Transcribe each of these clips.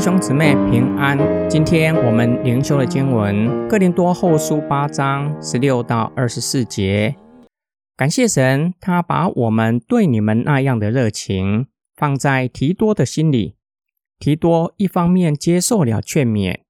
弟兄姊妹平安。今天我们灵修的经文《哥林多后书》八章十六到二十四节。感谢神，他把我们对你们那样的热情放在提多的心里。提多一方面接受了劝勉，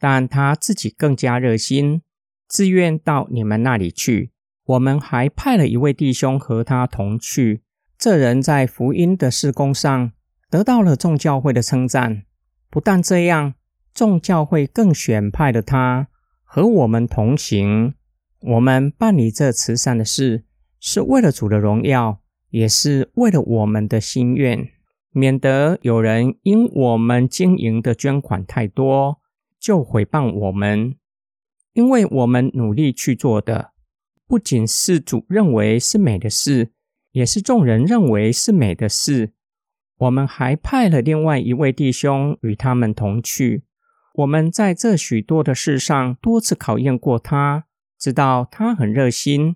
但他自己更加热心，自愿到你们那里去。我们还派了一位弟兄和他同去。这人在福音的事工上得到了众教会的称赞。不但这样，众教会更选派了他和我们同行。我们办理这慈善的事，是为了主的荣耀，也是为了我们的心愿，免得有人因我们经营的捐款太多，就毁谤我们。因为我们努力去做的，不仅是主认为是美的事，也是众人认为是美的事。我们还派了另外一位弟兄与他们同去。我们在这许多的事上多次考验过他，知道他很热心。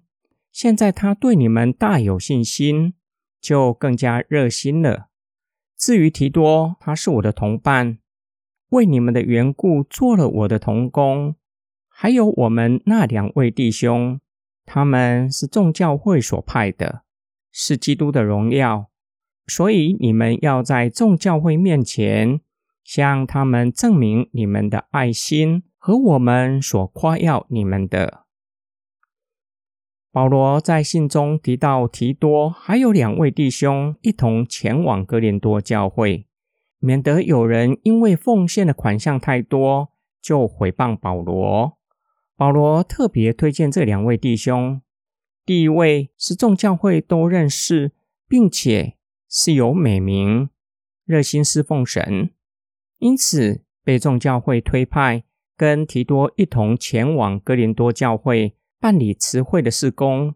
现在他对你们大有信心，就更加热心了。至于提多，他是我的同伴，为你们的缘故做了我的同工。还有我们那两位弟兄，他们是众教会所派的，是基督的荣耀。所以你们要在众教会面前向他们证明你们的爱心和我们所夸耀你们的。保罗在信中提到提多还有两位弟兄一同前往哥林多教会，免得有人因为奉献的款项太多就毁谤保罗。保罗特别推荐这两位弟兄，第一位是众教会都认识，并且。是有美名、热心侍奉神，因此被众教会推派，跟提多一同前往哥林多教会办理慈会的事工，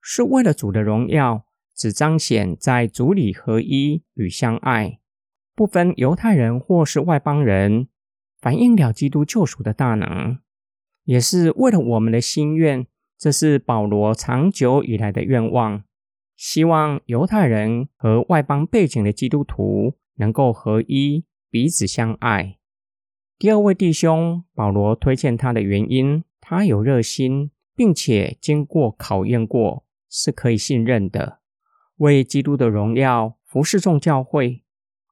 是为了主的荣耀，只彰显在主里合一与相爱，不分犹太人或是外邦人，反映了基督救赎的大能，也是为了我们的心愿。这是保罗长久以来的愿望。希望犹太人和外邦背景的基督徒能够合一，彼此相爱。第二位弟兄保罗推荐他的原因，他有热心，并且经过考验过，是可以信任的，为基督的荣耀服侍众教会。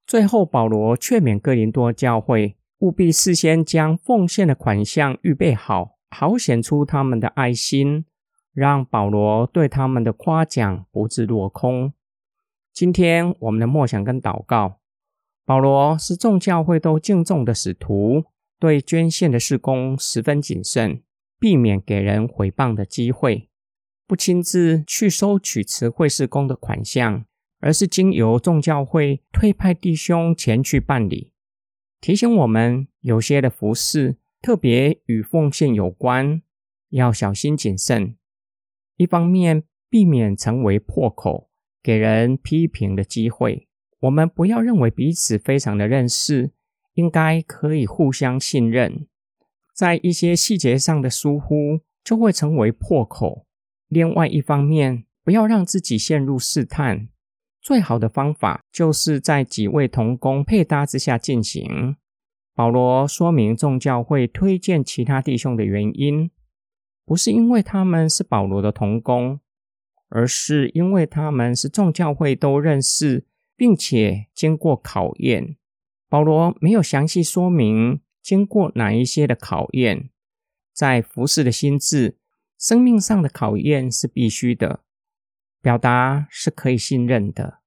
最后，保罗劝勉哥林多教会务必事先将奉献的款项预备好，好显出他们的爱心。让保罗对他们的夸奖不致落空。今天我们的默想跟祷告，保罗是众教会都敬重的使徒，对捐献的事工十分谨慎，避免给人毁谤的机会，不亲自去收取慈惠事工的款项，而是经由众教会推派弟兄前去办理。提醒我们，有些的服饰特别与奉献有关，要小心谨慎。一方面避免成为破口，给人批评的机会。我们不要认为彼此非常的认识，应该可以互相信任。在一些细节上的疏忽，就会成为破口。另外一方面，不要让自己陷入试探。最好的方法就是在几位同工配搭之下进行。保罗说明众教会推荐其他弟兄的原因。不是因为他们是保罗的同工，而是因为他们是众教会都认识，并且经过考验。保罗没有详细说明经过哪一些的考验。在服侍的心智、生命上的考验是必须的，表达是可以信任的。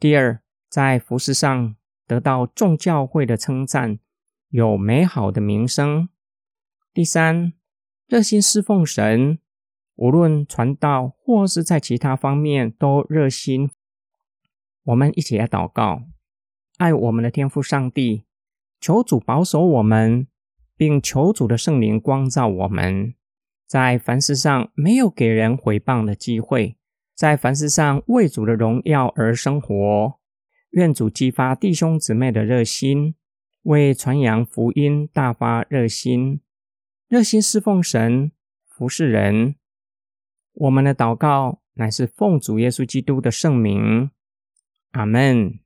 第二，在服侍上得到众教会的称赞，有美好的名声。第三。热心侍奉神，无论传道或是在其他方面都热心。我们一起来祷告，爱我们的天父上帝，求主保守我们，并求主的圣灵光照我们，在凡事上没有给人回报的机会，在凡事上为主的荣耀而生活。愿主激发弟兄姊妹的热心，为传扬福音大发热心。热心侍奉神，服侍人。我们的祷告乃是奉主耶稣基督的圣名。阿门。